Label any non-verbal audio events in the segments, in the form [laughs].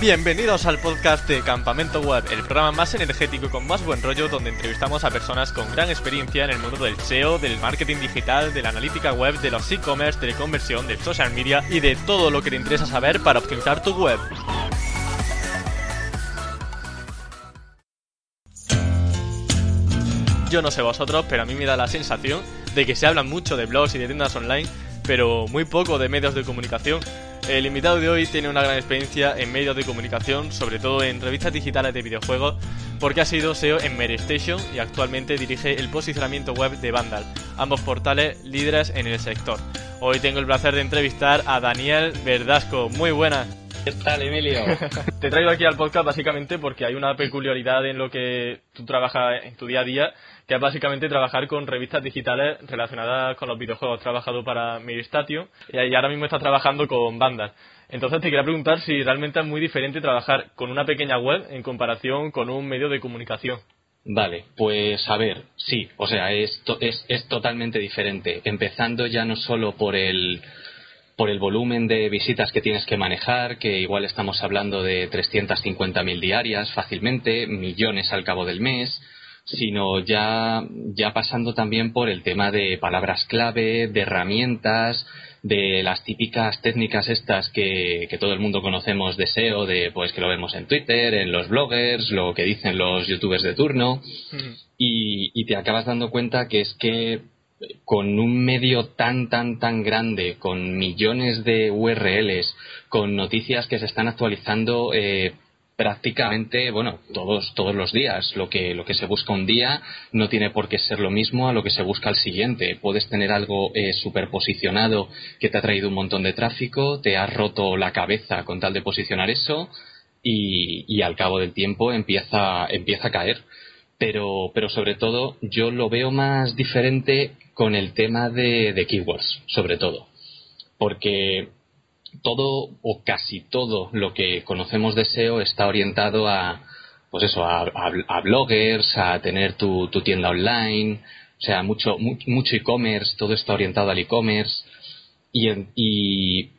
Bienvenidos al podcast de Campamento Web, el programa más energético con más buen rollo donde entrevistamos a personas con gran experiencia en el mundo del SEO, del marketing digital, de la analítica web, de los e-commerce, de la conversión, del social media y de todo lo que te interesa saber para optimizar tu web. Yo no sé vosotros, pero a mí me da la sensación de que se habla mucho de blogs y de tiendas online, pero muy poco de medios de comunicación. El invitado de hoy tiene una gran experiencia en medios de comunicación, sobre todo en revistas digitales de videojuegos, porque ha sido SEO en Station y actualmente dirige el posicionamiento web de Vandal, ambos portales líderes en el sector. Hoy tengo el placer de entrevistar a Daniel Verdasco. Muy buenas. ¿Qué tal, Emilio? [laughs] Te traigo aquí al podcast básicamente porque hay una peculiaridad en lo que tú trabajas en tu día a día, que es básicamente trabajar con revistas digitales relacionadas con los videojuegos. Has trabajado para Miristatio y ahora mismo estás trabajando con bandas. Entonces te quería preguntar si realmente es muy diferente trabajar con una pequeña web en comparación con un medio de comunicación. Vale, pues a ver, sí, o sea, es, es, es totalmente diferente. Empezando ya no solo por el por el volumen de visitas que tienes que manejar, que igual estamos hablando de 350.000 diarias fácilmente, millones al cabo del mes, sino ya, ya pasando también por el tema de palabras clave, de herramientas, de las típicas técnicas estas que, que, todo el mundo conocemos de SEO, de pues que lo vemos en Twitter, en los bloggers, lo que dicen los youtubers de turno, y, y te acabas dando cuenta que es que con un medio tan, tan, tan grande, con millones de URLs, con noticias que se están actualizando eh, prácticamente, bueno, todos, todos los días. Lo que, lo que se busca un día no tiene por qué ser lo mismo a lo que se busca al siguiente. Puedes tener algo eh, superposicionado que te ha traído un montón de tráfico, te has roto la cabeza con tal de posicionar eso y, y al cabo del tiempo empieza, empieza a caer pero, pero sobre todo yo lo veo más diferente con el tema de, keywords, sobre todo. Porque todo o casi todo lo que conocemos de SEO está orientado a, pues eso, a, bloggers, a tener tu, tienda online, o sea, mucho, mucho e-commerce, todo está orientado al e-commerce. Y, y,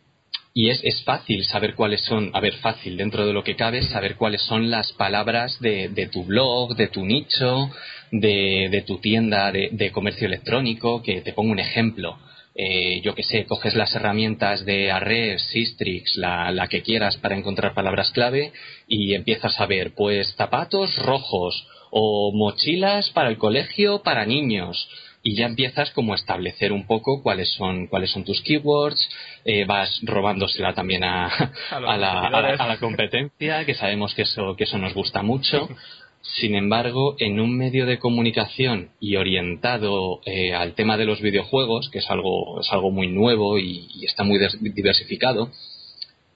y es, es, fácil saber cuáles son, a ver, fácil dentro de lo que cabe, saber cuáles son las palabras de, de tu blog, de tu nicho, de, de tu tienda de, de, comercio electrónico, que te pongo un ejemplo. Eh, yo que sé, coges las herramientas de Arres, Sistrix, la, la que quieras para encontrar palabras clave y empiezas a ver, pues, zapatos rojos o mochilas para el colegio para niños. Y ya empiezas como a establecer un poco cuáles son cuáles son tus keywords eh, vas robándosela también a, [laughs] a, la, a, la, competencia que sabemos que eso que eso nos gusta mucho [laughs] sin embargo en un medio de comunicación y orientado eh, al tema de los videojuegos que es algo es algo muy nuevo y, y está muy diversificado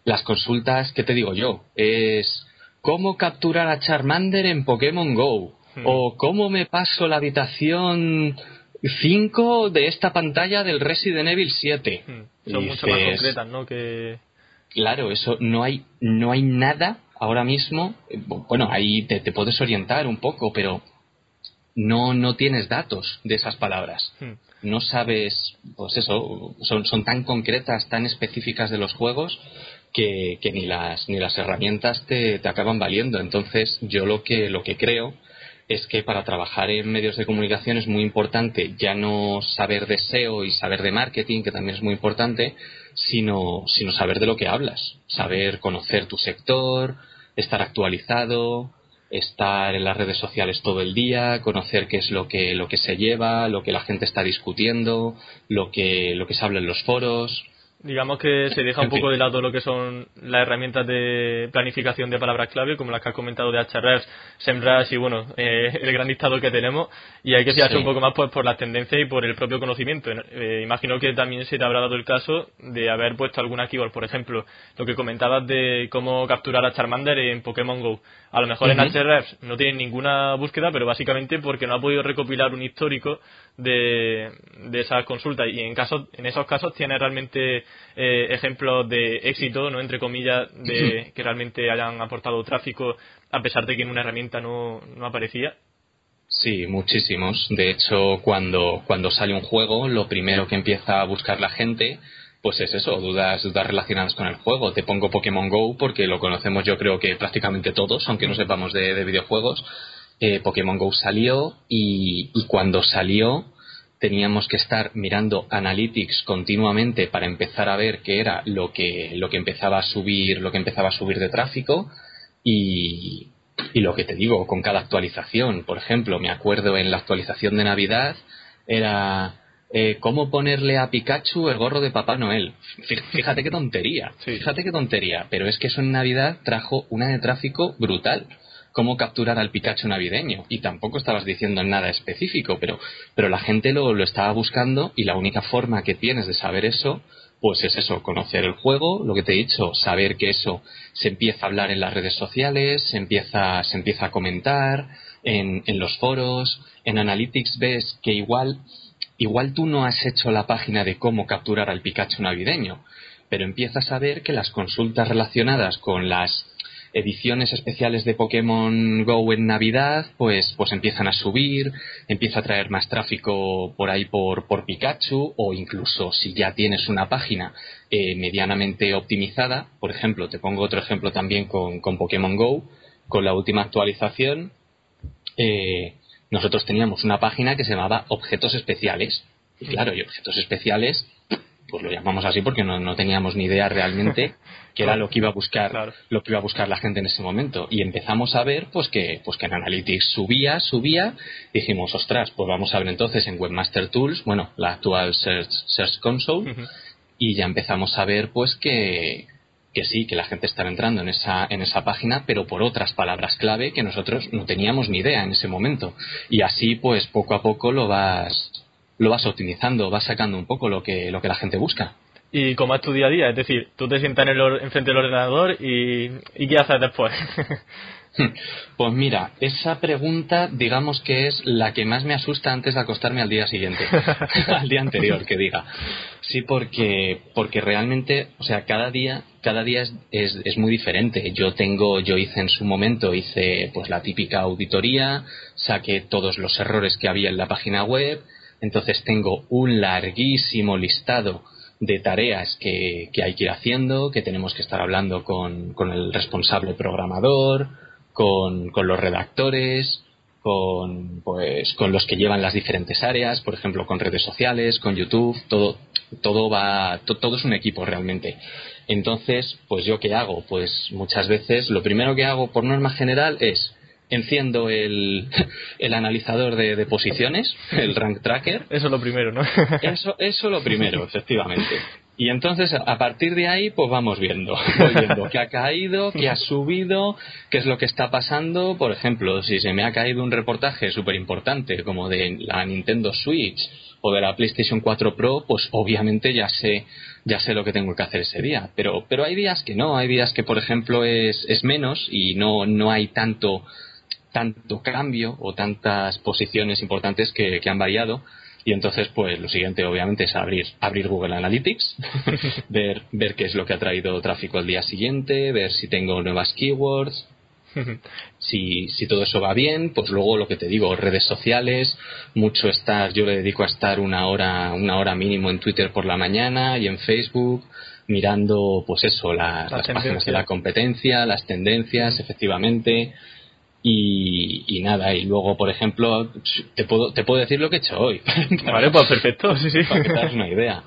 las consultas qué te digo yo es cómo capturar a Charmander en Pokémon Go hmm. o cómo me paso la habitación 5 de esta pantalla del Resident Evil 7. Hmm. Son mucho más concretas, ¿no? Que... Claro, eso no hay, no hay nada ahora mismo. Eh, bueno, ahí te, puedes orientar un poco, pero no, no tienes datos de esas palabras. Hmm. No sabes, pues eso, son, son tan concretas, tan específicas de los juegos que, que ni, las, ni las herramientas te, te acaban valiendo. Entonces, yo lo que, lo que creo es que para trabajar en medios de comunicación es muy importante ya no saber de SEO y saber de marketing, que también es muy importante, sino, sino saber de lo que hablas, saber conocer tu sector, estar actualizado, estar en las redes sociales todo el día, conocer qué es lo que, lo que se lleva, lo que la gente está discutiendo, lo que, lo que se habla en los foros. Digamos que se deja un poco de lado lo que son las herramientas de planificación de palabras clave, como las que has comentado de Ahrefs, SEMrush y bueno, eh, el gran listado que tenemos. Y hay que fijarse un poco más pues, por las tendencias y por el propio conocimiento. Eh, imagino que también se te habrá dado el caso de haber puesto alguna keyword, por ejemplo, lo que comentabas de cómo capturar a Charmander en Pokémon Go. A lo mejor en Ahrefs no tienen ninguna búsqueda, pero básicamente porque no ha podido recopilar un histórico de, de esas consultas. Y en, casos, en esos casos tiene realmente eh, ejemplos de éxito, no entre comillas, de [laughs] que realmente hayan aportado tráfico a pesar de que en una herramienta no, no aparecía. Sí, muchísimos. De hecho, cuando, cuando sale un juego, lo primero que empieza a buscar la gente pues es eso, dudas, dudas relacionadas con el juego. Te pongo Pokémon Go porque lo conocemos yo creo que prácticamente todos, aunque no mm. sepamos de, videojuegos. Eh, Pokémon Go salió y, cuando salió teníamos que estar mirando analytics continuamente para empezar a ver qué era lo que, lo que empezaba a subir, lo que empezaba a subir de tráfico y, y lo que te digo, con cada actualización, por ejemplo, me acuerdo en la actualización de Navidad era eh, cómo ponerle a Pikachu el gorro de Papá Noel. Fíjate qué tontería, fíjate qué tontería, pero es que eso en Navidad trajo una de tráfico brutal. Cómo capturar al Pikachu navideño. Y tampoco estabas diciendo nada específico, pero, pero la gente lo, lo estaba buscando y la única forma que tienes de saber eso pues es eso, conocer el juego, lo que te he dicho, saber que eso se empieza a hablar en las redes sociales, se empieza, se empieza a comentar en, en los foros, en Analytics ves que igual igual tú no has hecho la página de cómo capturar al Pikachu navideño, pero empiezas a ver que las consultas relacionadas con las ediciones especiales de Pokémon Go en Navidad, pues, pues empiezan a subir, empieza a traer más tráfico por ahí por, por Pikachu, o incluso si ya tienes una página eh, medianamente optimizada, por ejemplo, te pongo otro ejemplo también con, con Pokémon Go, con la última actualización, eh, nosotros teníamos una página que se llamaba Objetos Especiales. Y claro, y objetos especiales, pues lo llamamos así porque no, teníamos ni idea realmente [laughs] qué era lo que iba a buscar, lo que iba a buscar la gente en ese momento. Y empezamos a ver pues que, pues que en Analytics subía, subía, dijimos, ostras, pues vamos a ver entonces en Webmaster Tools, bueno, la actual Search, Search Console, y ya empezamos a ver pues que, que sí, que la gente estaba entrando en esa, en esa página, pero por otras palabras clave que nosotros no teníamos ni idea en ese momento. Y así, pues poco a poco lo vas, lo vas optimizando, vas sacando un poco lo que, lo que la gente busca. ¿Y cómo es tu día a día? Es decir, tú te sientas en el, enfrente del ordenador y, y ¿qué haces después? [laughs] Pues mira, esa pregunta digamos que es la que más me asusta antes de acostarme al día siguiente, [laughs] [laughs] al día anterior que diga. Sí, porque, porque realmente, o sea, cada día, cada día es, es, es, muy diferente. Yo tengo, yo hice en su momento, hice pues la típica auditoría, saqué todos los errores que había en la página web, entonces tengo un larguísimo listado de tareas que, hay que ir haciendo, que tenemos que estar hablando con, el responsable programador, con, con los redactores, con, pues, con los que llevan las diferentes áreas, por ejemplo, con redes sociales, con YouTube, todo, todo va, todo es un equipo realmente. Entonces, pues yo qué hago? Pues muchas veces lo primero que hago por norma general es enciendo el, [laughs] el analizador de, de, posiciones, el rank tracker. Eso es lo primero, ¿no? [laughs] Eso, eso lo primero, efectivamente. Y entonces, a partir de ahí, pues vamos viendo, voy viendo qué ha caído, qué ha subido, qué es lo que está pasando. Por ejemplo, si se me ha caído un reportaje súper importante, como de la Nintendo Switch o de la PlayStation 4 Pro, pues obviamente ya sé, ya sé lo que tengo que hacer ese día. Pero, pero hay días que no, hay días que, por ejemplo, es, es menos y no, no hay tanto, tanto cambio o tantas posiciones importantes que, que han variado. Y entonces, pues lo siguiente, obviamente, es abrir, abrir Google Analytics, [laughs] ver, ver qué es lo que ha traído tráfico al día siguiente, ver si tengo nuevas keywords. [laughs] si, si todo eso va bien, pues luego lo que te digo, redes sociales, mucho estar, yo le dedico a estar una hora, una hora mínimo en Twitter por la mañana y en Facebook, mirando, pues eso, las, las páginas de la competencia, las tendencias, efectivamente, y, nada, y luego, por ejemplo, te puedo, te puedo decir lo que he hecho hoy. [laughs] vale, pues perfecto, sí, sí. Para que te hagas una idea.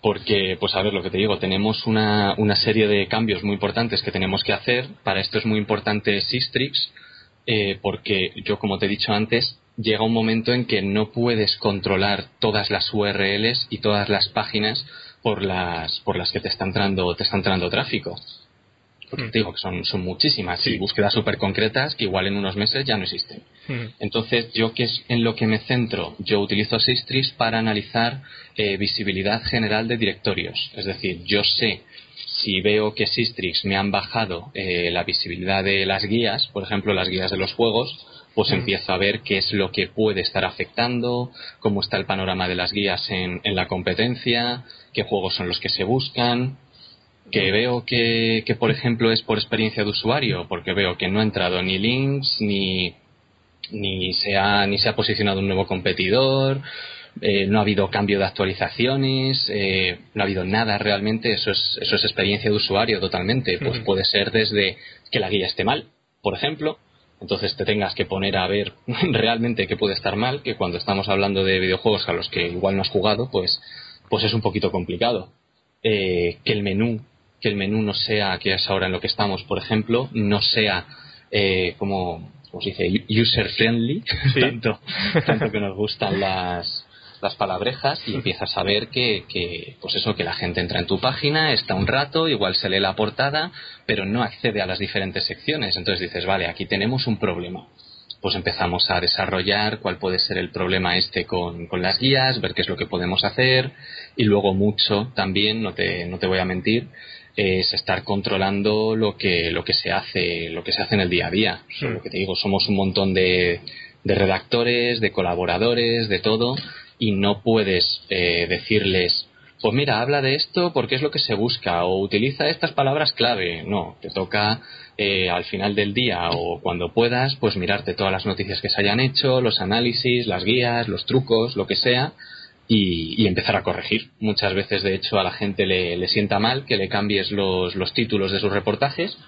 Porque, pues a ver, lo que te digo, tenemos una, una serie de cambios muy importantes que tenemos que hacer. Para esto es muy importante Sistrix, eh, porque yo, como te he dicho antes, llega un momento en que no puedes controlar todas las URLs y todas las páginas por las, por las que te está entrando, te está entrando tráfico porque te digo que son, son muchísimas y búsquedas súper concretas que igual en unos meses ya no existen. Entonces, yo que es en lo que me centro, yo utilizo Sistris para analizar eh, visibilidad general de directorios. Es decir, yo sé si veo que Sistrix me han bajado eh, la visibilidad de las guías, por ejemplo, las guías de los juegos, pues empiezo a ver qué es lo que puede estar afectando, cómo está el panorama de las guías en, en la competencia, qué juegos son los que se buscan, que veo que, que, por ejemplo, es por experiencia de usuario, porque veo que no ha entrado ni links, ni, ni, se, ha, ni se ha posicionado un nuevo competidor, eh, no ha habido cambio de actualizaciones, eh, no ha habido nada realmente, eso es, eso es experiencia de usuario totalmente. Pues puede ser desde que la guía esté mal, por ejemplo, entonces te tengas que poner a ver [laughs] realmente qué puede estar mal, que cuando estamos hablando de videojuegos a los que igual no has jugado, pues, pues es un poquito complicado. Eh, que el menú, que el menú no sea, que es ahora en lo que estamos, por ejemplo, no sea como, como se dice, user friendly, [laughs] tanto, tanto que nos gustan [laughs] las, las palabrejas y empiezas a ver que, que, pues eso, que la gente entra en tu página, está un rato, igual se lee la portada, pero no accede a las diferentes secciones. Entonces dices, vale, aquí tenemos un problema. Pues empezamos a desarrollar cuál puede ser el problema este con, con las guías, ver qué es lo que podemos hacer y luego mucho también, no te, no te voy a mentir, es estar controlando lo que, lo que se hace, lo que se hace en el día a día. Lo que te digo, somos un montón de, de redactores, de colaboradores, de todo, y no puedes eh, decirles, pues mira, habla de esto porque es lo que se busca o utiliza estas palabras clave. No, te toca eh, al final del día o cuando puedas, pues mirarte todas las noticias que se hayan hecho, los análisis, las guías, los trucos, lo que sea. Y, empezar a corregir. Muchas veces, de hecho, a la gente le, le sienta mal que le cambies los, los títulos de sus reportajes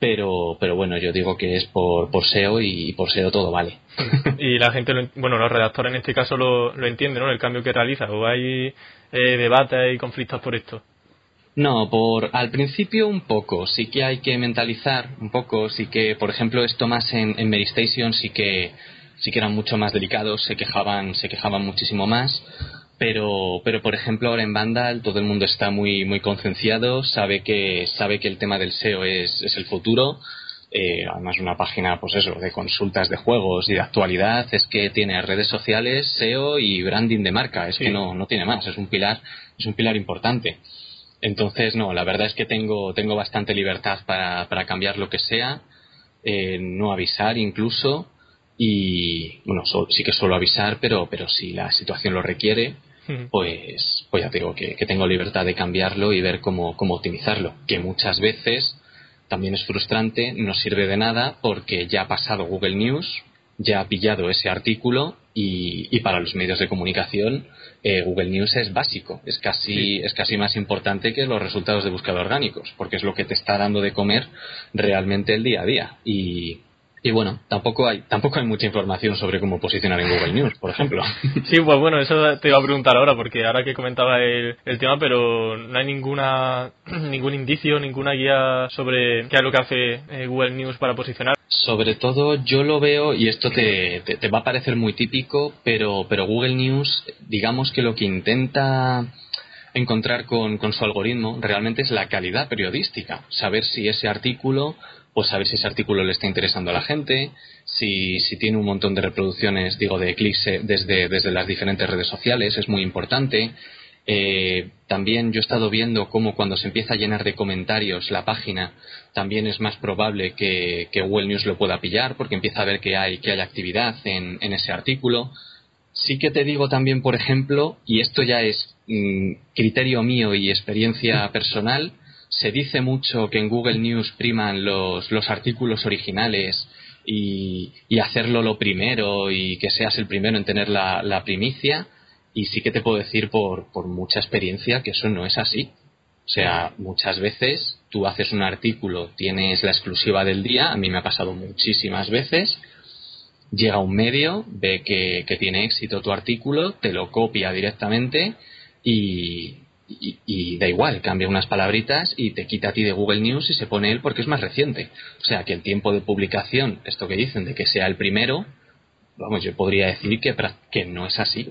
pero, pero bueno, yo digo que es por, por SEO y por SEO todo vale. [laughs] y la gente, bueno, los redactores en este caso lo, lo entienden, ¿no? El cambio que realiza, o hay eh, debates y conflictos por esto. No, por al principio un poco, sí que hay que mentalizar un poco, sí que, por ejemplo, esto más en, en Station sí que sí que eran mucho más delicados, se quejaban, se quejaban muchísimo más pero, pero por ejemplo ahora en Vandal todo el mundo está muy, muy concienciado, sabe que, sabe que el tema del SEO es, es el futuro. Eh, además una página pues eso de consultas de juegos y de actualidad es que tiene redes sociales SEO y branding de marca. Es que no, no tiene más es un pilar es un pilar importante. Entonces no la verdad es que tengo tengo bastante libertad para, para cambiar lo que sea eh, no avisar incluso y bueno sí que suelo avisar pero pero si la situación lo requiere pues, pues ya digo que, tengo libertad de cambiarlo y ver cómo, cómo optimizarlo. Que muchas veces también es frustrante, no sirve de nada porque ya ha pasado Google News, ya ha pillado ese artículo y, y para los medios de comunicación eh, Google News es básico, es casi, es casi más importante que los resultados de búsqueda orgánicos, porque es lo que te está dando de comer realmente el día a día. Y, y bueno, tampoco hay, tampoco hay mucha información sobre cómo posicionar en Google News, por ejemplo. [laughs] Sí, pues bueno, eso te iba a preguntar ahora, porque ahora que comentaba el, el tema, pero no hay ninguna, [clears throat] ningún indicio, ninguna guía sobre qué es lo que hace eh, Google News para posicionar. Sobre todo yo lo veo, y esto te, te, va a parecer muy típico, pero, pero Google News, digamos que lo que intenta encontrar con, con su algoritmo realmente es la calidad periodística, saber si ese artículo pues saber si ese artículo le está interesando a la gente, si, si tiene un montón de reproducciones, digo, de clics eh, desde, desde las diferentes redes sociales, es muy importante. Eh, también yo he estado viendo cómo cuando se empieza a llenar de comentarios la página, también es más probable que, que Google News lo pueda pillar, porque empieza a ver que hay, que hay actividad en, en ese artículo. Sí que te digo también, por ejemplo, y esto ya es mm, criterio mío y experiencia [laughs] personal, se dice mucho que en Google News priman los, los artículos originales y, y, hacerlo lo primero y que seas el primero en tener la, la primicia. Y sí que te puedo decir por, por mucha experiencia que eso no es así. O sea, muchas veces tú haces un artículo, tienes la exclusiva del día, a mí me ha pasado muchísimas veces, llega un medio, ve que, que tiene éxito tu artículo, te lo copia directamente y, y, da igual, cambia unas palabritas y te quita a ti de Google News y se pone él porque es más reciente. O sea que el tiempo de publicación, esto que dicen de que sea el primero, vamos, yo podría decir que, que no es así.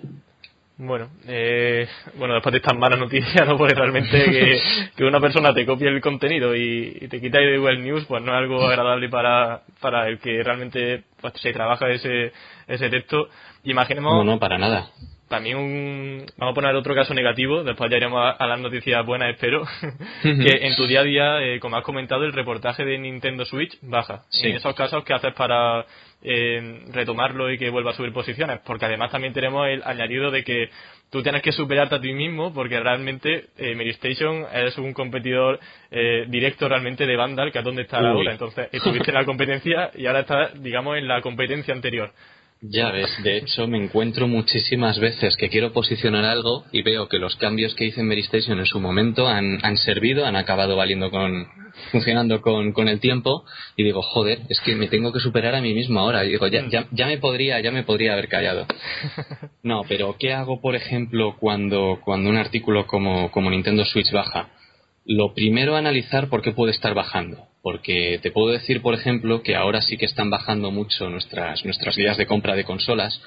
Bueno, eh, bueno, después de estas malas noticias, [laughs] ¿no? Porque realmente que, una persona te copie el contenido y, te quita de Google News, pues no es algo agradable para, para el que realmente pues, se trabaja ese, ese texto. Imaginemos. No, no, para nada también un, vamos a poner otro caso negativo, después ya iremos a, las noticias buenas, espero, [laughs] que en tu día a día, eh, como has comentado, el reportaje de Nintendo Switch baja. En esos casos, ¿qué haces para eh, retomarlo y que vuelva a subir posiciones? Porque además también tenemos el añadido de que tú tienes que superarte a ti mismo porque realmente eh, Station es un competidor eh, directo realmente de Vandal, que es donde está ahora. Entonces, estuviste en la competencia y ahora estás, digamos, en la competencia anterior. Ya ves, de hecho me encuentro muchísimas veces que quiero posicionar algo y veo que los cambios que hice en Mary Station en su momento han, han servido, han acabado valiendo con, funcionando con, con, el tiempo y digo, joder, es que me tengo que superar a mí mismo ahora. Y digo, ya, ya, ya me podría, ya me podría haber callado. [laughs] No, pero ¿qué hago, por ejemplo, cuando, cuando un artículo como, como Nintendo Switch baja? Lo primero analizar por qué puede estar bajando porque te puedo decir, por ejemplo, que ahora sí que están bajando mucho nuestras, nuestras guías de compra de consolas,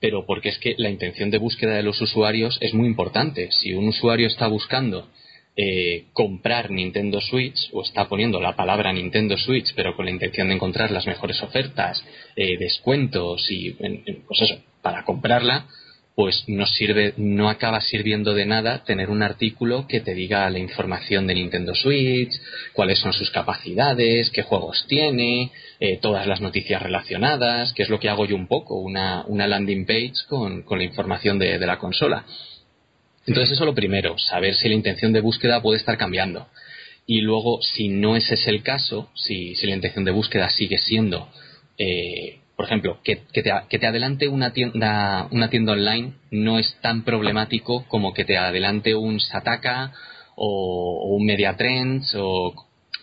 pero porque es que la intención de búsqueda de los usuarios es muy importante. Si un usuario está buscando eh, comprar Nintendo Switch o está poniendo la palabra Nintendo Switch, pero con la intención de encontrar las mejores ofertas, eh, descuentos y, pues eso, para comprarla, pues no sirve, no acaba sirviendo de nada tener un artículo que te diga la información de Nintendo Switch, cuáles son sus capacidades, qué juegos tiene, eh, todas las noticias relacionadas, que es lo que hago yo un poco, una, una landing page con, con la información de, de, la consola. Entonces eso lo primero, saber si la intención de búsqueda puede estar cambiando. Y luego, si no ese es el caso, si, si la intención de búsqueda sigue siendo eh, por ejemplo, que, que, te, que, te, adelante una tienda, una tienda online no es tan problemático como que te adelante un Sataka o, o un Mediatrends o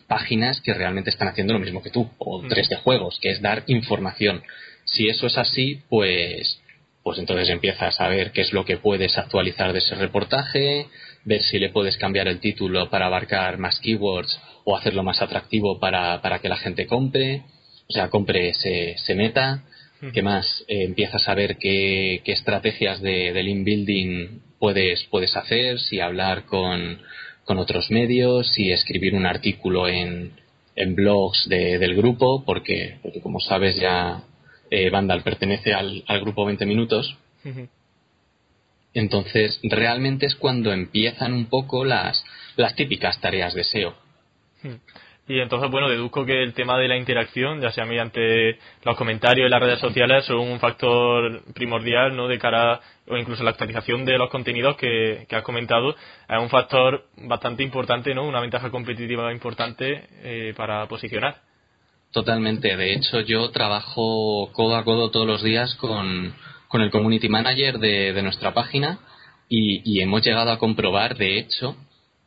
páginas que realmente están haciendo lo mismo que tú, o 3D mm. juegos, que es dar información. Si eso es así, pues, pues entonces empiezas a ver qué es lo que puedes actualizar de ese reportaje, ver si le puedes cambiar el título para abarcar más keywords o hacerlo más atractivo para, para que la gente compre o sea, compre, se, se meta, ¿qué más? Eh, empiezas a ver qué, qué estrategias de, de link building puedes, puedes hacer, si hablar con, con otros medios, si escribir un artículo en, en blogs de, del grupo, porque, porque como sabes ya eh, Vandal pertenece al, al, grupo 20 minutos. Entonces, realmente es cuando empiezan un poco las, las típicas tareas de SEO. Y entonces, bueno, deduzco que el tema de la interacción, ya sea mediante los comentarios y las redes sociales, son un factor primordial, ¿no? De cara, o incluso la actualización de los contenidos que, que has comentado, es un factor bastante importante, ¿no? Una ventaja competitiva importante eh, para posicionar. Totalmente. De hecho, yo trabajo codo a codo todos los días con, con el community manager de, de nuestra página y, y hemos llegado a comprobar, de hecho,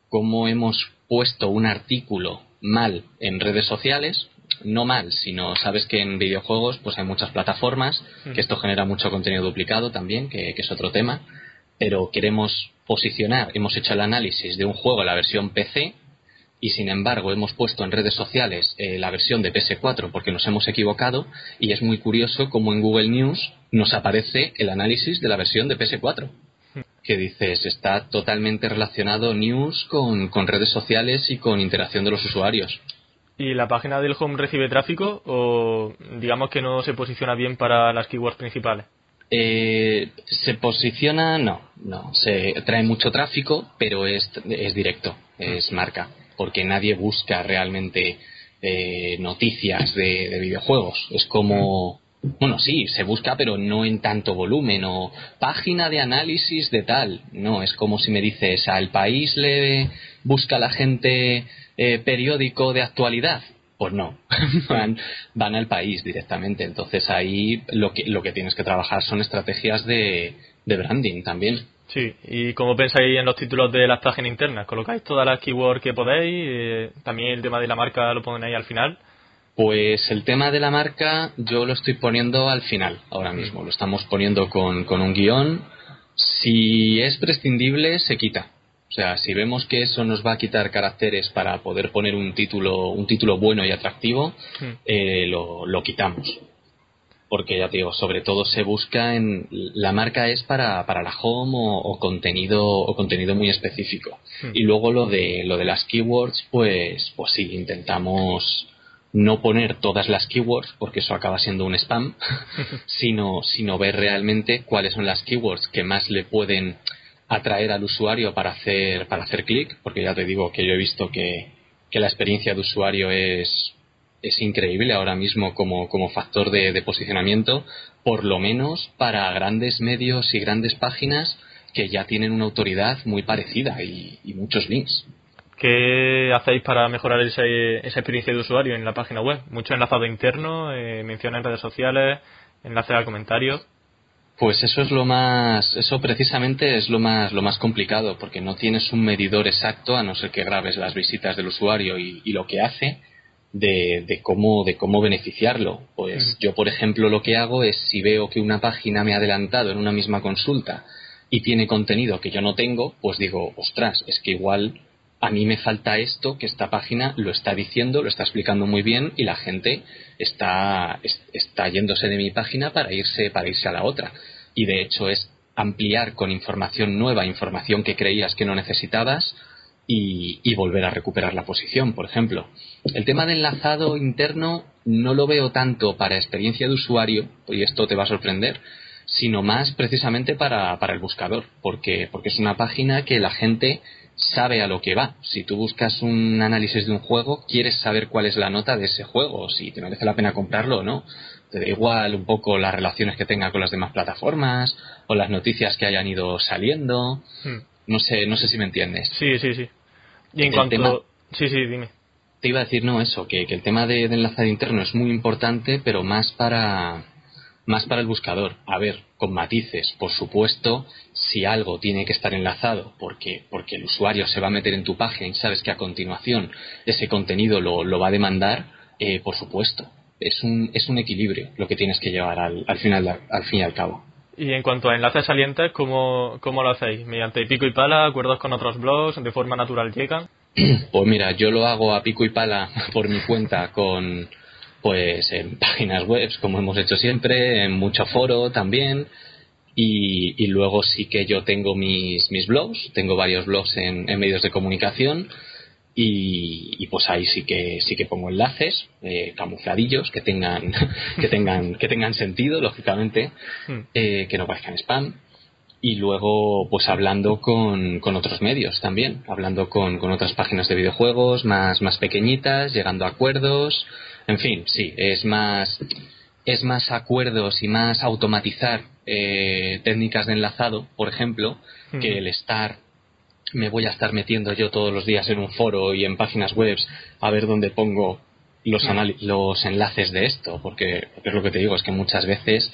cómo hemos puesto un artículo mal en redes sociales, no mal, sino sabes que en videojuegos pues hay muchas plataformas, que esto genera mucho contenido duplicado también, que, que, es otro tema, pero queremos posicionar, hemos hecho el análisis de un juego en la versión PC y sin embargo hemos puesto en redes sociales eh, la versión de PS4 porque nos hemos equivocado y es muy curioso como en Google News nos aparece el análisis de la versión de PS4 que dices está totalmente relacionado news con, con, redes sociales y con interacción de los usuarios. ¿Y la página del home recibe tráfico o digamos que no se posiciona bien para las keywords principales? Eh, se posiciona, no, no, se trae mucho tráfico, pero es, es directo, es marca, porque nadie busca realmente eh, noticias de, de, videojuegos. Es como, bueno, sí, se busca, pero no en tanto volumen o página de análisis de tal. No, es como si me dices, al país le busca la gente eh, periódico de actualidad. Pues no, [laughs] van, van al país directamente. Entonces ahí lo que, lo que tienes que trabajar son estrategias de, branding también. Sí, y como pensáis en los títulos de las páginas internas, colocáis todas las keywords que podéis, eh, también el tema de la marca lo ponéis al final. Pues el tema de la marca yo lo estoy poniendo al final, ahora mismo. Lo estamos poniendo con, con, un guion. Si es prescindible, se quita. O sea, si vemos que eso nos va a quitar caracteres para poder poner un título, un título bueno y atractivo, eh, lo, lo, quitamos. Porque ya te digo, sobre todo se busca en. La marca es para, para la home o, o contenido, o contenido muy específico. Y luego lo de, lo de las keywords, pues, pues sí, intentamos no poner todas las keywords, porque eso acaba siendo un spam, [laughs] sino, sino ver realmente cuáles son las keywords que más le pueden atraer al usuario para hacer, para hacer clic, porque ya te digo que yo he visto que, que la experiencia de usuario es, es increíble ahora mismo como, como factor de, de, posicionamiento, por lo menos para grandes medios y grandes páginas que ya tienen una autoridad muy parecida y, y muchos links. ¿Qué hacéis para mejorar ese, esa experiencia de usuario en la página web? Mucho enlazado interno, eh, menciona en redes sociales. enlace a comentarios. Pues eso es lo más, eso precisamente es lo más, lo más complicado, porque no tienes un medidor exacto, a no ser que grabes las visitas del usuario y, lo que hace, de, cómo, de cómo beneficiarlo. Pues yo, por ejemplo, lo que hago es si veo que una página me ha adelantado en una misma consulta y tiene contenido que yo no tengo, pues digo, ostras, es que igual a mí me falta esto que esta página lo está diciendo, lo está explicando muy bien y la gente está, está yéndose de mi página para irse, para irse a la otra. Y de hecho es ampliar con información nueva, información que creías que no necesitabas y, volver a recuperar la posición, por ejemplo. El tema de enlazado interno no lo veo tanto para experiencia de usuario, y esto te va a sorprender, sino más precisamente para, para el buscador, porque, porque es una página que la gente sabe a lo que va. Si tú buscas un análisis de un juego, quieres saber cuál es la nota de ese juego, si te merece la pena comprarlo o no. Te da igual un poco las relaciones que tenga con las demás plataformas o las noticias que hayan ido saliendo. Hmm. No sé, no sé si me entiendes. Sí, sí, sí. Y en cuanto... sí, sí, dime. Te iba a decir, no, eso, que, el tema de, de enlazado interno es muy importante, pero más para, más para el buscador. A ver, con matices, por supuesto, si algo tiene que estar enlazado porque, porque el usuario se va a meter en tu página y sabes que a continuación ese contenido lo, lo va a demandar, eh, por supuesto. Es un, es un equilibrio lo que tienes que llevar al, al, final, al fin y al cabo. Y en cuanto a enlaces salientes, ¿cómo, ¿cómo lo hacéis? ¿Mediante pico y pala, acuerdos con otros blogs, de forma natural llegan? [clears throat] Pues mira, yo lo hago a pico y pala [laughs] por mi cuenta con, pues en páginas web, como hemos hecho siempre, en mucho foro también. Y, luego sí que yo tengo mis, mis blogs, tengo varios blogs en, medios de comunicación y, pues ahí sí que sí que pongo enlaces eh, camufladillos que tengan [laughs] que tengan que tengan sentido lógicamente hmm. eh, que no parezcan spam y luego pues hablando con, con otros medios también hablando con, con otras páginas de videojuegos más más pequeñitas llegando a acuerdos en fin, sí, es más, es más acuerdos y más automatizar eh, técnicas de enlazado, por ejemplo, que el estar me voy a estar metiendo yo todos los días en un foro y en páginas web a ver dónde pongo los, los enlaces de esto, porque, es lo que te digo, es que muchas veces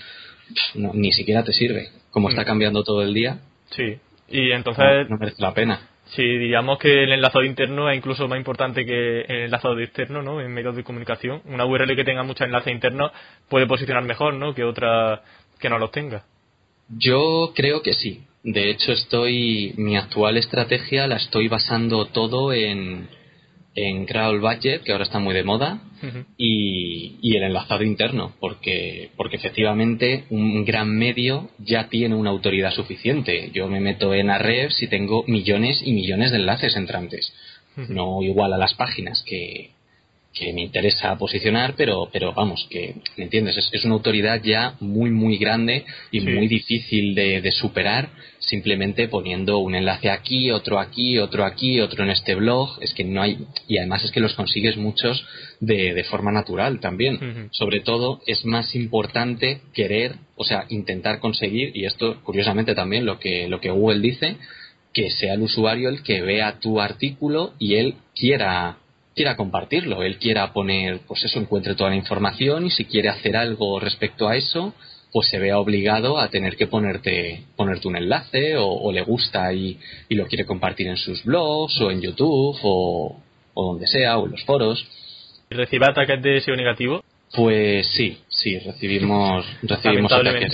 ni siquiera te sirve. Como está cambiando todo el día. Sí, y entonces. no merece la pena. Sí, diríamos que el enlazado interno es incluso más importante que el enlazado externo, ¿no? En medios de comunicación. Una URL que tenga muchos enlaces internos puede posicionar mejor, ¿no? Que otra que no los tenga. Yo creo que sí. De hecho, estoy mi actual estrategia la estoy basando todo en en Crawl Budget, que ahora está muy de moda, y, el enlazado interno, porque, porque efectivamente un gran medio ya tiene una autoridad suficiente. Yo me meto en Ahrefs y tengo millones y millones de enlaces entrantes. No igual a las páginas que, que me interesa posicionar, pero, pero vamos, que, ¿me entiendes? Es, una autoridad ya muy, muy grande y muy difícil de, superar simplemente poniendo un enlace aquí, otro aquí, otro aquí, otro en este blog. Es que no hay, y además es que los consigues muchos de, de forma natural también. Sobre todo es más importante querer, o sea, intentar conseguir, y esto curiosamente también lo que, lo que Google dice, que sea el usuario el que vea tu artículo y él quiera quiera compartirlo, él quiera poner, pues eso, encuentre toda la información y si quiere hacer algo respecto a eso, pues se vea obligado a tener que ponerte, ponerte un enlace o, le gusta y, y, lo quiere compartir en sus blogs o en YouTube o, o donde sea o en los foros. ¿Recibe ataques de SEO negativo? Pues sí, sí, recibimos, recibimos ataques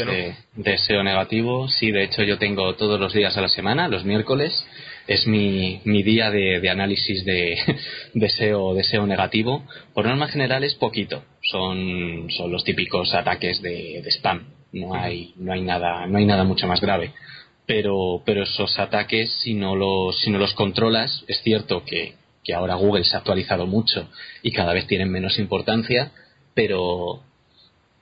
de, SEO negativo. Sí, de hecho yo tengo todos los días a la semana, los miércoles, es mi, mi día de, análisis de, [laughs] de, SEO, de SEO negativo. Por norma general es poquito, son, son los típicos ataques de, spam. No hay, no hay nada, no hay nada mucho más grave. Pero, pero esos ataques, si no los, si no los controlas, es cierto que, que ahora Google se ha actualizado mucho y cada vez tienen menos importancia, pero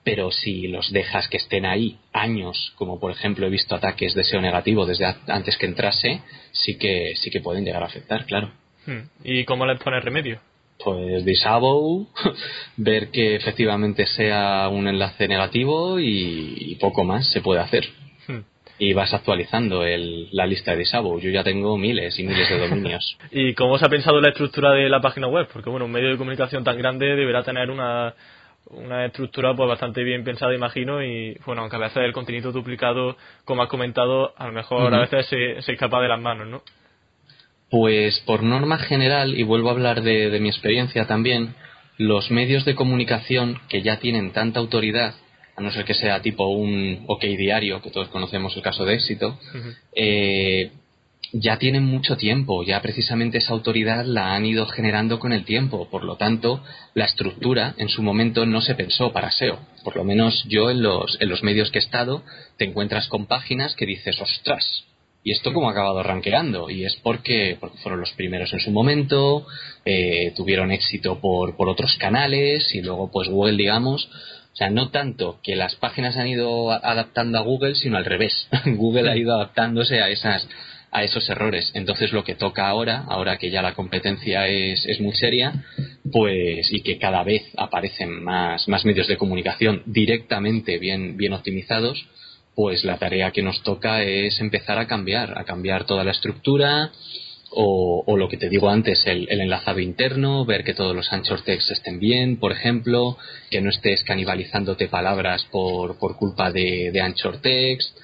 pero si los dejas que estén ahí años, como por ejemplo he visto ataques de SEO negativo desde antes que entrase, sí que sí que pueden llegar a afectar, claro. Hmm. ¿Y cómo les pones remedio? Pues disable, [laughs] ver que efectivamente sea un enlace negativo y, poco más se puede hacer. Hmm. Y vas actualizando la lista de disable. Yo ya tengo miles y miles de dominios. [laughs] ¿Y cómo se ha pensado la estructura de la página web? Porque bueno, un medio de comunicación tan grande deberá tener una una estructura pues bastante bien pensada, imagino, y bueno, aunque a veces el contenido duplicado, como has comentado, a lo mejor a veces se, se escapa de las manos, ¿no? Pues por norma general, y vuelvo a hablar de, de mi experiencia también, los medios de comunicación que ya tienen tanta autoridad, a no ser que sea tipo un OK diario, que todos conocemos el caso de éxito, eh, ya tienen mucho tiempo, ya precisamente esa autoridad la han ido generando con el tiempo, por lo tanto, la estructura en su momento no se pensó para SEO. Por lo menos yo en los, en los medios que he estado, te encuentras con páginas que dices, ostras, ¿y esto cómo ha acabado rankeando? Y es porque, porque fueron los primeros en su momento, eh, tuvieron éxito por, por otros canales y luego pues Google, digamos, o sea, no tanto que las páginas han ido adaptando a Google, sino al revés. [laughs] Google ha ido adaptándose a esas a esos errores. Entonces lo que toca ahora, ahora que ya la competencia es, es muy seria, pues y que cada vez aparecen más, más medios de comunicación directamente bien, bien optimizados, pues la tarea que nos toca es empezar a cambiar, a cambiar toda la estructura, o, lo que te digo antes, el, enlazado interno, ver que todos los anchor text estén bien, por ejemplo, que no estés canibalizándote palabras por, por culpa de, de anchor text,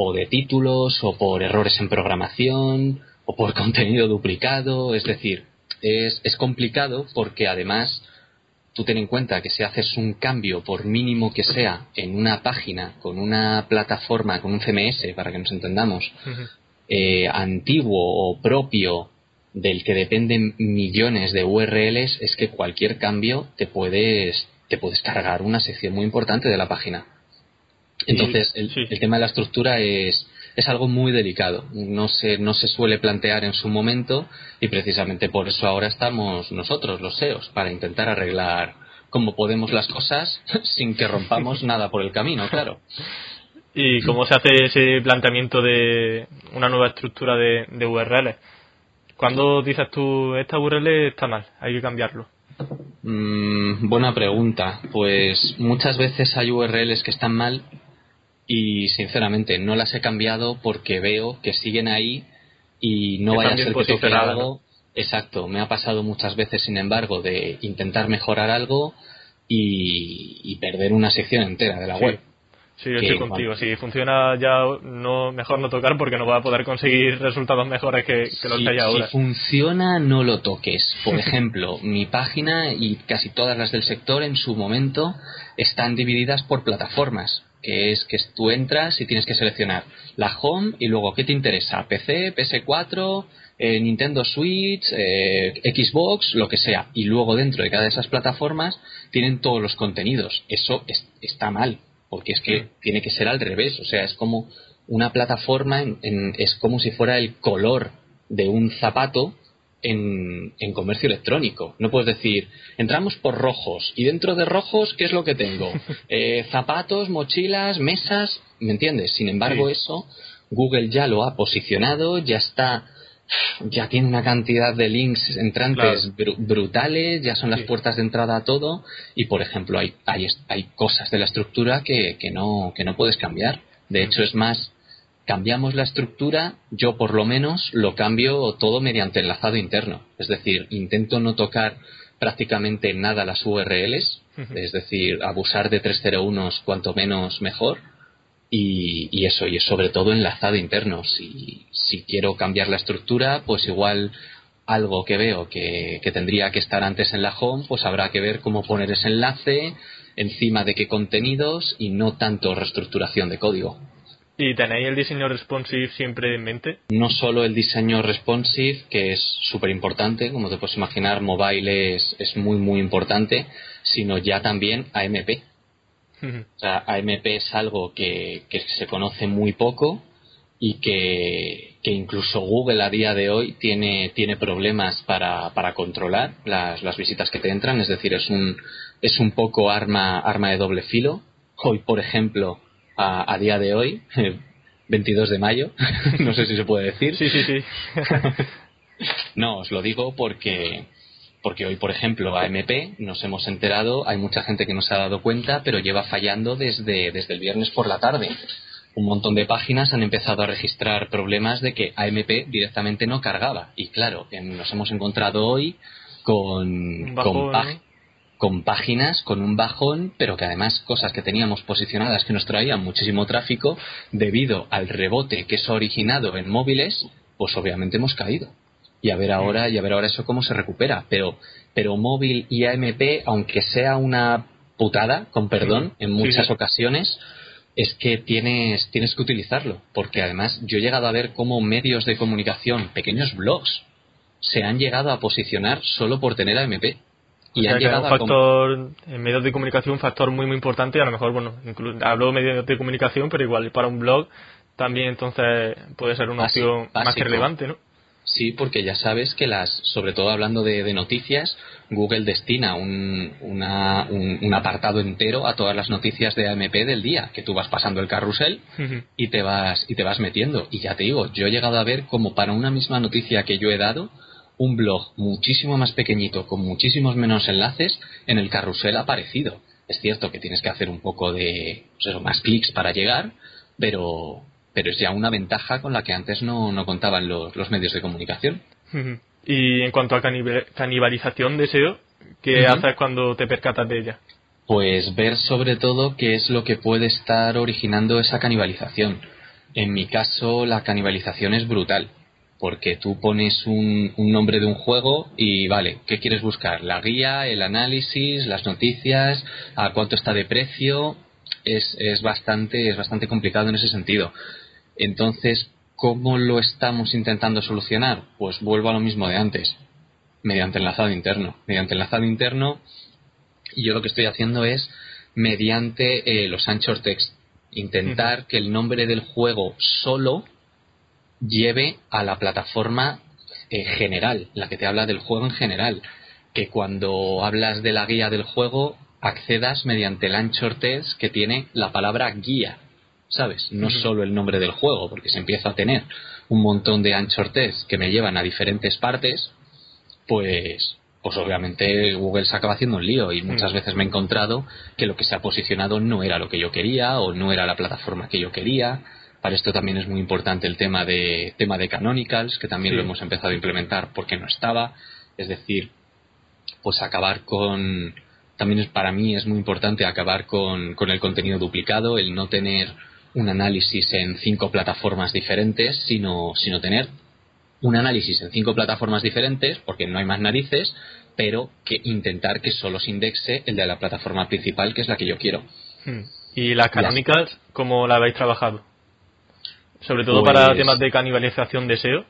o de títulos, o por errores en programación, o por [laughs] contenido duplicado, es decir, es, es complicado porque además tú ten en cuenta que si haces un cambio, por mínimo que sea, en una página, con una plataforma, con un CMS, para que nos entendamos, eh, antiguo o propio del que dependen millones de URLs es que cualquier cambio te puedes te puedes cargar una sección muy importante de la página. Entonces, el, tema de la estructura es, es algo muy delicado. No se, no se suele plantear en su momento y precisamente por eso ahora estamos nosotros, los SEOs, para intentar arreglar como podemos las cosas [laughs] sin que rompamos nada por el camino, claro. ¿Y cómo se hace ese planteamiento de una nueva estructura de, de URL? ¿Cuándo dices tú, esta URL está mal, hay que cambiarlo? Mm, buena pregunta. Pues muchas veces hay URLs que están mal y sinceramente no las he cambiado porque veo que siguen ahí y no vaya a ser que toque algo. Exacto, me ha pasado muchas veces, sin embargo, de intentar mejorar algo y, perder una sección entera de la web. Sí, yo estoy contigo. Si funciona ya, no mejor no tocar porque no va a poder conseguir resultados mejores que, los que hay ahora. Si funciona, no lo toques. Por [laughs] ejemplo, mi página y casi todas las del sector en su momento están divididas por plataformas. Que es que tú entras y tienes que seleccionar la home y luego qué te interesa, PC, PS4, eh, Nintendo Switch, eh, Xbox, lo que sea. Y luego dentro de cada de esas plataformas tienen todos los contenidos. Eso está mal porque es que tiene que ser al revés, o sea, es como una plataforma, en, es como si fuera el color de un zapato en, en, comercio electrónico. No puedes decir, entramos por rojos y dentro de rojos, ¿qué es lo que tengo? [laughs] Eh, zapatos, mochilas, mesas, ¿me entiendes? Sin embargo, eso Google ya lo ha posicionado, ya está ya tiene una cantidad de links entrantes brutales, ya son las puertas de entrada a todo y por ejemplo hay, hay, hay cosas de la estructura que, que, no, que no puedes cambiar. De hecho es más, cambiamos la estructura, yo por lo menos lo cambio todo mediante enlazado interno. Es decir, intento no tocar prácticamente nada las URLs, es decir, abusar de 301 cuanto menos mejor y, y, eso, y sobre todo enlazado interno. Si, si quiero cambiar la estructura, pues igual algo que veo que, que, tendría que estar antes en la home, pues habrá que ver cómo poner ese enlace, encima de qué contenidos y no tanto reestructuración de código. ¿Y tenéis el diseño responsive siempre en mente? No solo el diseño responsive, que es súper importante, como te puedes imaginar, mobile es, es muy, muy importante, sino ya también AMP, o sea, AMP es algo que, se conoce muy poco y que, incluso Google a día de hoy tiene, tiene problemas para, para controlar las, las, visitas que te entran, es decir, es un, es un poco arma, arma de doble filo. Hoy, por ejemplo, a, a día de hoy, 22 de mayo, [laughs] no sé si se puede decir. Sí, sí, sí. [laughs] no, os lo digo porque porque hoy, por ejemplo, AMP nos hemos enterado, hay mucha gente que no se ha dado cuenta, pero lleva fallando desde, desde el viernes por la tarde. Un montón de páginas han empezado a registrar problemas de que AMP directamente no cargaba. Y claro, nos hemos encontrado hoy con, con con páginas, con un bajón, pero que además cosas que teníamos posicionadas que nos traían muchísimo tráfico, debido al rebote que eso ha originado en móviles, pues obviamente hemos caído. Y a ver ahora, y a ver ahora eso cómo se recupera. Pero, pero móvil y AMP, aunque sea una putada, con perdón, en muchas ocasiones, es que tienes, tienes que utilizarlo. Porque además yo he llegado a ver cómo medios de comunicación, pequeños blogs, se han llegado a posicionar solo por tener AMP. Y han llegado un factor, en medios de comunicación, un factor muy, muy importante. A lo mejor, bueno, hablo de medios de comunicación, pero igual para un blog también entonces puede ser una opción más relevante, ¿no? Sí, porque ya sabes que las, sobre todo hablando de, noticias, Google destina un, un, apartado entero a todas las noticias de AMP del día, que tú vas pasando el carrusel y te vas y te vas metiendo. Y ya te digo, yo he llegado a ver como para una misma noticia que yo he dado, un blog muchísimo más pequeñito, con muchísimos menos enlaces, en el carrusel ha aparecido. Es cierto que tienes que hacer un poco de pues más clics para llegar, pero, pero es ya una ventaja con la que antes no, no contaban los, los medios de comunicación. Y en cuanto a canibalización de SEO, ¿qué haces cuando te percatas de ella? Pues ver sobre todo qué es lo que puede estar originando esa canibalización. En mi caso, la canibalización es brutal porque tú pones un, nombre de un juego y vale, ¿qué quieres buscar? La guía, el análisis, las noticias, a cuánto está de precio, es, es, bastante, es bastante complicado en ese sentido. Entonces, ¿cómo lo estamos intentando solucionar? Pues vuelvo a lo mismo de antes, mediante enlazado interno. Mediante enlazado interno, y yo lo que estoy haciendo es mediante eh, los anchor text, intentar que el nombre del juego solo lleve a la plataforma eh, general, la que te habla del juego en general. Que cuando hablas de la guía del juego accedas mediante el anchor text que tiene la palabra guía, ¿sabes? No solo el nombre del juego, porque se empieza a tener un montón de anchor text que me llevan a diferentes partes, pues pues obviamente Google se acaba haciendo un lío y muchas veces me he encontrado que lo que se ha posicionado no era lo que yo quería o no era la plataforma que yo quería para esto también es muy importante el tema de, tema de canonicals, que también lo hemos empezado a implementar porque no estaba. Es decir, pues acabar con. También es, para mí es muy importante acabar con, con el contenido duplicado, el no tener un análisis en cinco plataformas diferentes, sino, sino tener un análisis en cinco plataformas diferentes, porque no hay más narices, pero que intentar que solo se indexe el de la plataforma principal, que es la que yo quiero. Hmm. ¿Y las canonicals, cómo la habéis trabajado? Sobre todo para pues temas de canibalización de SEO.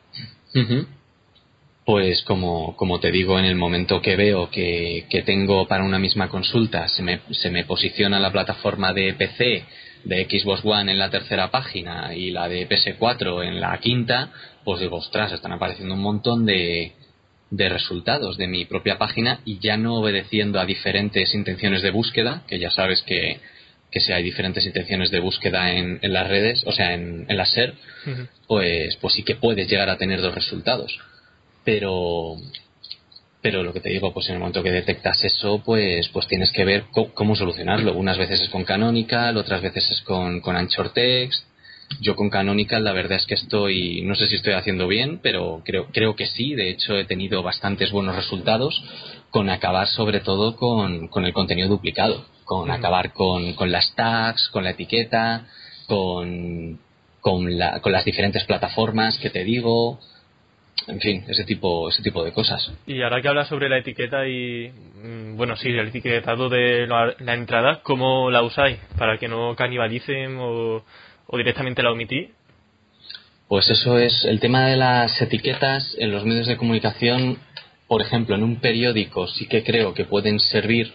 Pues como, como te digo, en el momento que veo que, que tengo para una misma consulta, se me, se me posiciona la plataforma de PC de Xbox One en la tercera página y la de PS4 en la quinta, pues digo, ostras, están apareciendo un montón de, de resultados de mi propia página y ya no obedeciendo a diferentes intenciones de búsqueda, que ya sabes que, que si hay diferentes intenciones de búsqueda en, en las redes, o sea, en, en la SER, pues, pues sí que puedes llegar a tener dos resultados. Pero, pero lo que te digo, pues en el momento que detectas eso, pues, pues tienes que ver cómo, solucionarlo. Unas veces es con Canonical, otras veces es con, con Anchor Text. Yo con Canonical la verdad es que estoy, no sé si estoy haciendo bien, pero creo, creo que sí. De hecho he tenido bastantes buenos resultados con acabar sobre todo con, con el contenido duplicado con acabar con, con, las tags, con la etiqueta, con, con, la, con las diferentes plataformas que te digo, en fin, ese tipo, ese tipo de cosas. Y ahora que hablas sobre la etiqueta y, mm, bueno, sí, el etiquetado de la, entrada, ¿cómo la usáis? ¿Para que no canibalicen o, o directamente la omití? Pues eso es, el tema de las etiquetas en los medios de comunicación, por ejemplo, en un periódico sí que creo que pueden servir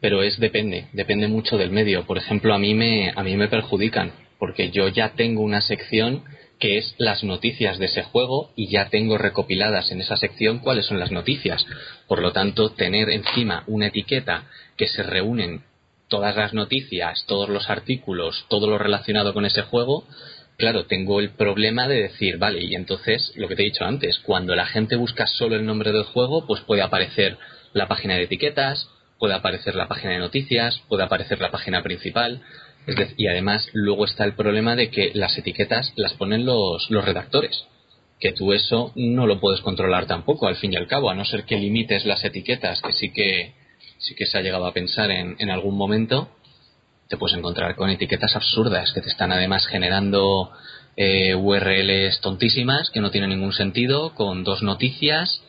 pero es depende, depende mucho del medio. Por ejemplo, a mí me, a mí me perjudican, porque yo ya tengo una sección que es las noticias de ese juego y ya tengo recopiladas en esa sección cuáles son las noticias. Por lo tanto, tener encima una etiqueta que se reúnen todas las noticias, todos los artículos, todo lo relacionado con ese juego, claro, tengo el problema de decir, vale, y entonces, lo que te he dicho antes, cuando la gente busca solo el nombre del juego, pues puede aparecer la página de etiquetas, puede aparecer la página de noticias, puede aparecer la página principal. y además luego está el problema de que las etiquetas las ponen los, los redactores. Que tú eso no lo puedes controlar tampoco, al fin y al cabo, a no ser que limites las etiquetas, que sí que, sí que se ha llegado a pensar en, en algún momento, te puedes encontrar con etiquetas absurdas que te están además generando eh, URLs tontísimas que no tienen ningún sentido, con dos noticias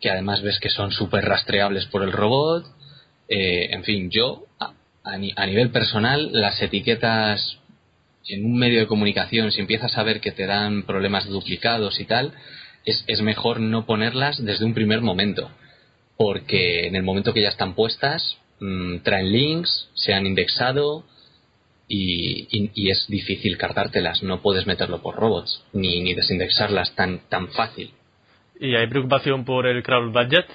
que además ves que son súper rastreables por el robot. Eh, en fin, yo a, a, nivel personal las etiquetas en un medio de comunicación, si empiezas a ver que te dan problemas duplicados y tal, es, mejor no ponerlas desde un primer momento. Porque en el momento que ya están puestas, mmm, traen links, se han indexado y, es difícil cartártelas. No puedes meterlo por robots ni, ni desindexarlas tan, tan fácil. ¿Y hay preocupación por el crowd budget?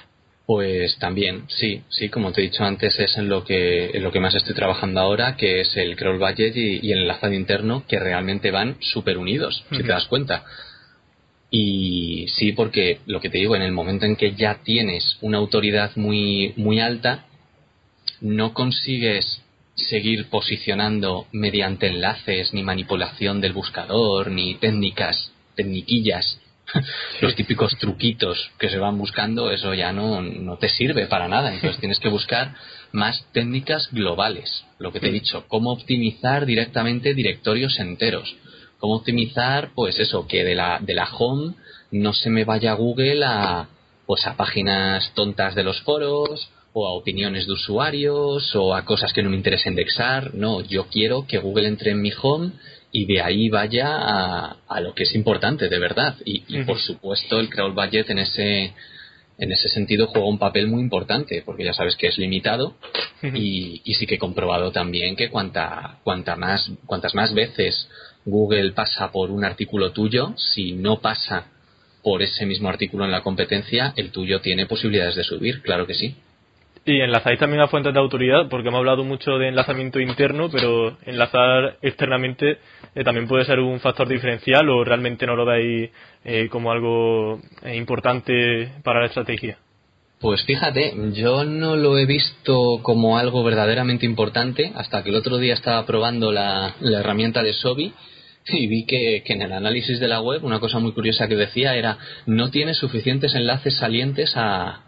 Pues también, sí, sí, como te he dicho antes, es en lo que, en lo que más estoy trabajando ahora, que es el crawl budget y, y el enlazado interno, que realmente van súper unidos, uh -huh. si te das cuenta. Y sí, porque lo que te digo, en el momento en que ya tienes una autoridad muy, muy alta, no consigues seguir posicionando mediante enlaces, ni manipulación del buscador, ni técnicas, tecniquillas, [laughs] los típicos truquitos que se van buscando, eso ya no, no te sirve para nada. Entonces tienes que buscar más técnicas globales, lo que te he dicho, cómo optimizar directamente directorios enteros, cómo optimizar, pues eso, que de la, de la home no se me vaya Google a, pues a páginas tontas de los foros, o a opiniones de usuarios o a cosas que no me interesa indexar. No, yo quiero que Google entre en mi home y de ahí vaya a, a lo que es importante de verdad. Y, y uh -huh. por supuesto el crawl budget en ese en ese sentido juega un papel muy importante porque ya sabes que es limitado uh -huh. y, y, sí que he comprobado también que cuanta, cuanta más, cuantas más veces Google pasa por un artículo tuyo, si no pasa por ese mismo artículo en la competencia, el tuyo tiene posibilidades de subir, claro que sí. Y enlazáis también a fuentes de autoridad, porque hemos hablado mucho de enlazamiento interno, pero enlazar externamente eh, también puede ser un factor diferencial o realmente no lo veis eh, como algo eh, importante para la estrategia. Pues fíjate, yo no lo he visto como algo verdaderamente importante hasta que el otro día estaba probando la, herramienta de Sobi y vi que, en el análisis de la web una cosa muy curiosa que decía era no tiene suficientes enlaces salientes a,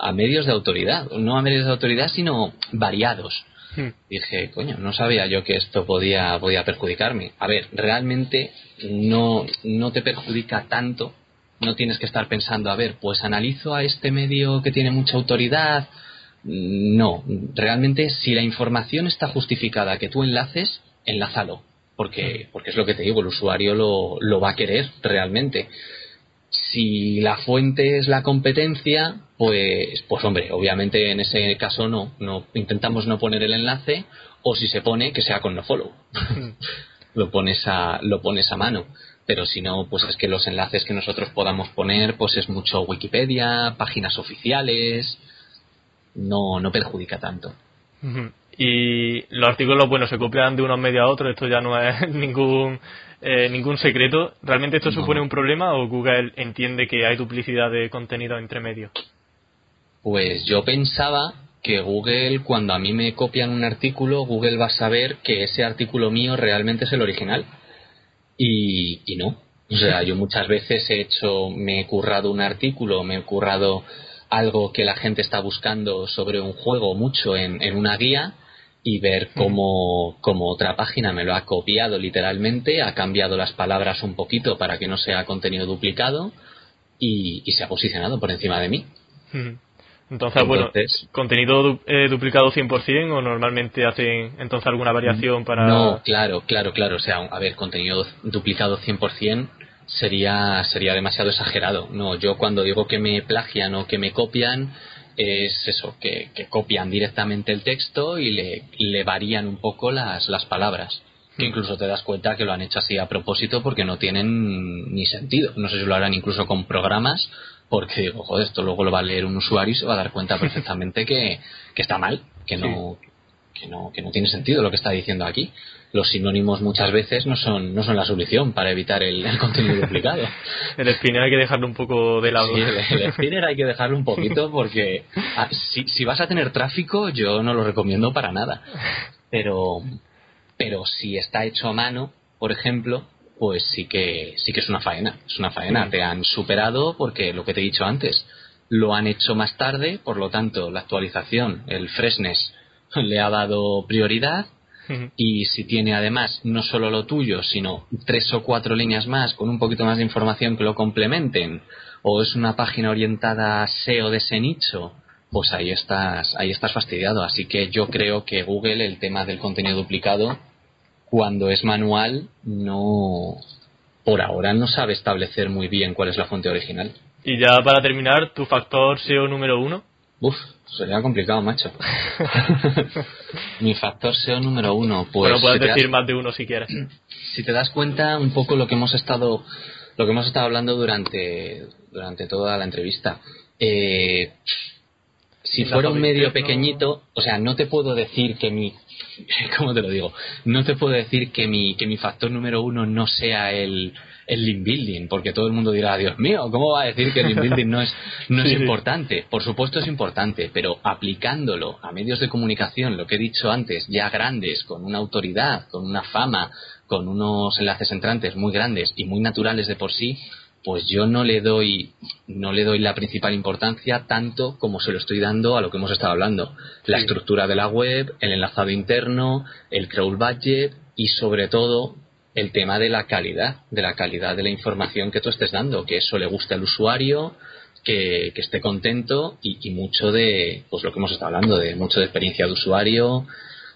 a medios de autoridad, no a medios de autoridad, sino variados. Hmm. Dije, coño, no sabía yo que esto podía, podía perjudicarme. A ver, realmente no, no te perjudica tanto, no tienes que estar pensando, a ver, pues analizo a este medio que tiene mucha autoridad. No, realmente si la información está justificada que tú enlaces, enlázalo, porque, porque es lo que te digo, el usuario lo, lo va a querer realmente si la fuente es la competencia, pues, pues hombre, obviamente en ese caso no, no intentamos no poner el enlace o si se pone que sea con nofollow. [laughs] lo pones a lo pones a mano. Pero si no, pues es que los enlaces que nosotros podamos poner, pues es mucho Wikipedia, páginas oficiales, no, no perjudica tanto. Y los artículos, bueno, se copian de unos medios a otros, esto ya no es [laughs] ningún eh, ningún secreto. ¿Realmente esto no. supone un problema o Google entiende que hay duplicidad de contenido entre medios? Pues yo pensaba que Google, cuando a mí me copian un artículo, Google va a saber que ese artículo mío realmente es el original. Y, y no. O sea, yo muchas veces he hecho, me he currado un artículo, me he currado algo que la gente está buscando sobre un juego mucho en, en una guía y ver cómo, cómo, otra página me lo ha copiado literalmente, ha cambiado las palabras un poquito para que no sea contenido duplicado y, y se ha posicionado por encima de mí. Entonces, bueno, ¿contenido du eh, duplicado 100% o normalmente hacen entonces alguna variación para...? No, claro, claro, claro. O sea, a ver, contenido duplicado 100% sería, sería demasiado exagerado. No, yo cuando digo que me plagian o que me copian es eso, que, que, copian directamente el texto y le, le varían un poco las, las palabras. Que incluso te das cuenta que lo han hecho así a propósito porque no tienen ni sentido. No sé si lo harán incluso con programas, porque digo, joder, esto luego lo va a leer un usuario y se va a dar cuenta [laughs] perfectamente que, que está mal, que no, que no, que no tiene sentido lo que está diciendo aquí. Los sinónimos muchas veces no son, no son la solución para evitar el, el contenido duplicado. [laughs] el spinner hay que dejarlo un poco de lado. Sí, el, el spinner hay que dejarlo un poquito porque ah, si, si vas a tener tráfico yo no lo recomiendo para nada. Pero, pero si está hecho a mano, por ejemplo, pues sí que sí que es una faena, es una faena. Te han superado porque lo que te he dicho antes, lo han hecho más tarde, por lo tanto, la actualización, el freshness, [laughs] le ha dado prioridad. Y si tiene además no solo lo tuyo, sino tres o cuatro líneas más con un poquito más de información que lo complementen, o es una página orientada a SEO de ese nicho, pues ahí estás, ahí estás fastidiado. Así que yo creo que Google, el tema del contenido duplicado, cuando es manual, no, por ahora no sabe establecer muy bien cuál es la fuente original. Y ya para terminar, tu factor SEO número uno. Uf, sería complicado, macho. [laughs] Mi factor SEO número uno, pues. Bueno, puedes decir más de uno si quieres. Si te das cuenta, un poco lo que hemos estado, lo que hemos estado hablando durante, durante toda la entrevista. Eh, si fuera un medio pequeñito, o sea, no te puedo decir que mi, [laughs] ¿cómo te lo digo? No te puedo decir que mi, que mi factor número uno no sea el, el link building, porque todo el mundo dirá, Dios mío, ¿cómo va a decir que el link building no es, no es [laughs] importante? Por supuesto es importante, pero aplicándolo a medios de comunicación, lo que he dicho antes, ya grandes, con una autoridad, con una fama, con unos enlaces entrantes muy grandes y muy naturales de por sí, pues yo no le doy no le doy la principal importancia tanto como se lo estoy dando a lo que hemos estado hablando. La estructura de la web el enlazado interno el crawl budget y sobre todo el tema de la calidad, de la calidad de la información que tú estés dando, que eso le guste al usuario, que, esté contento y, mucho de, pues lo que hemos estado hablando, de mucho de experiencia de usuario,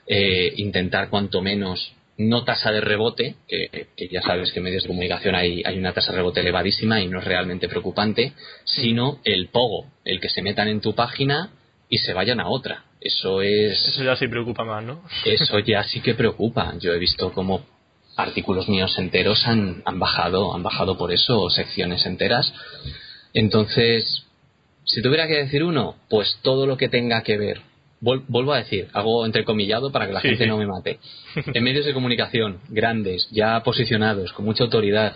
eh, intentar cuanto menos no tasa de rebote, que, ya sabes que en medios de comunicación hay, hay una tasa de rebote elevadísima y no es realmente preocupante, sino el pogo, el que se metan en tu página y se vayan a otra. Eso es. Eso ya sí preocupa más, ¿no? Eso ya sí que preocupa. Yo he visto como artículos míos enteros han, han bajado, han bajado por eso, secciones enteras. Entonces, si tuviera que decir uno, pues todo lo que tenga que ver. vuelvo a decir, hago entrecomillado para que la gente no me mate. [laughs] En medios de comunicación grandes, ya posicionados, con mucha autoridad,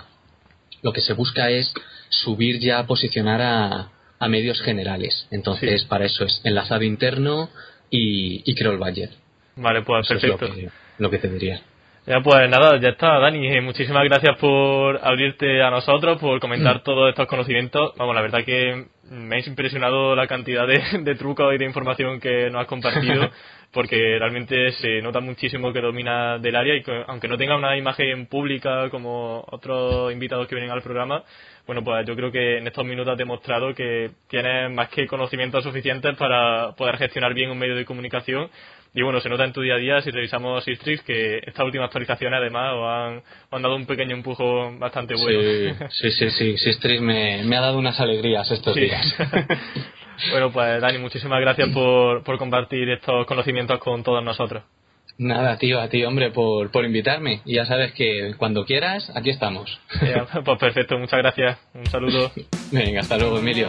lo que se busca es subir ya a posicionar a, a medios generales. Entonces, para eso es enlazado interno y, y el budget. Vale, pues perfecto. lo, que, lo que te diría. Ya, pues nada, ya está, Dani. Eh, muchísimas gracias por abrirte a nosotros, por comentar mm. todos estos conocimientos. Vamos, la verdad que me ha impresionado la cantidad [laughs] de, trucos y de información que nos has compartido, [laughs] porque realmente se nota muchísimo que domina del área y que, aunque no tenga una imagen pública como otros invitados que vienen al programa, bueno, pues yo creo que en estos minutos has demostrado que tienes más que conocimientos suficientes para poder gestionar bien un medio de comunicación y bueno, se nota en tu día a día, si revisamos Sistrix, que esta última actualización además os han, han, dado un pequeño empujón bastante bueno. Sí, sí, sí, sí. me, ha dado unas alegrías estos días. [laughs] bueno, pues Dani, muchísimas gracias por, por compartir estos conocimientos con todos nosotros. Nada, tío, a ti, hombre, por, por invitarme. Y ya sabes que cuando quieras, aquí estamos. [laughs] pues perfecto, muchas gracias. Un saludo. Venga, hasta luego, Emilio.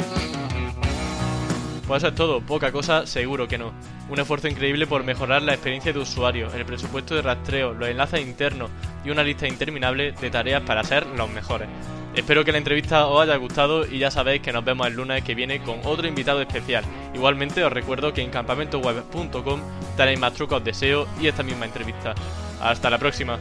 Pues eso es todo, poca cosa, seguro que no. Un esfuerzo increíble por mejorar la experiencia de usuario, el presupuesto de rastreo, los enlaces internos y una lista interminable de tareas para ser los mejores. Espero que la entrevista os haya gustado y ya sabéis que nos vemos el lunes que viene con otro invitado especial. Igualmente os recuerdo que en campamentoweb.com tenéis más trucos de SEO y esta misma entrevista. Hasta la próxima.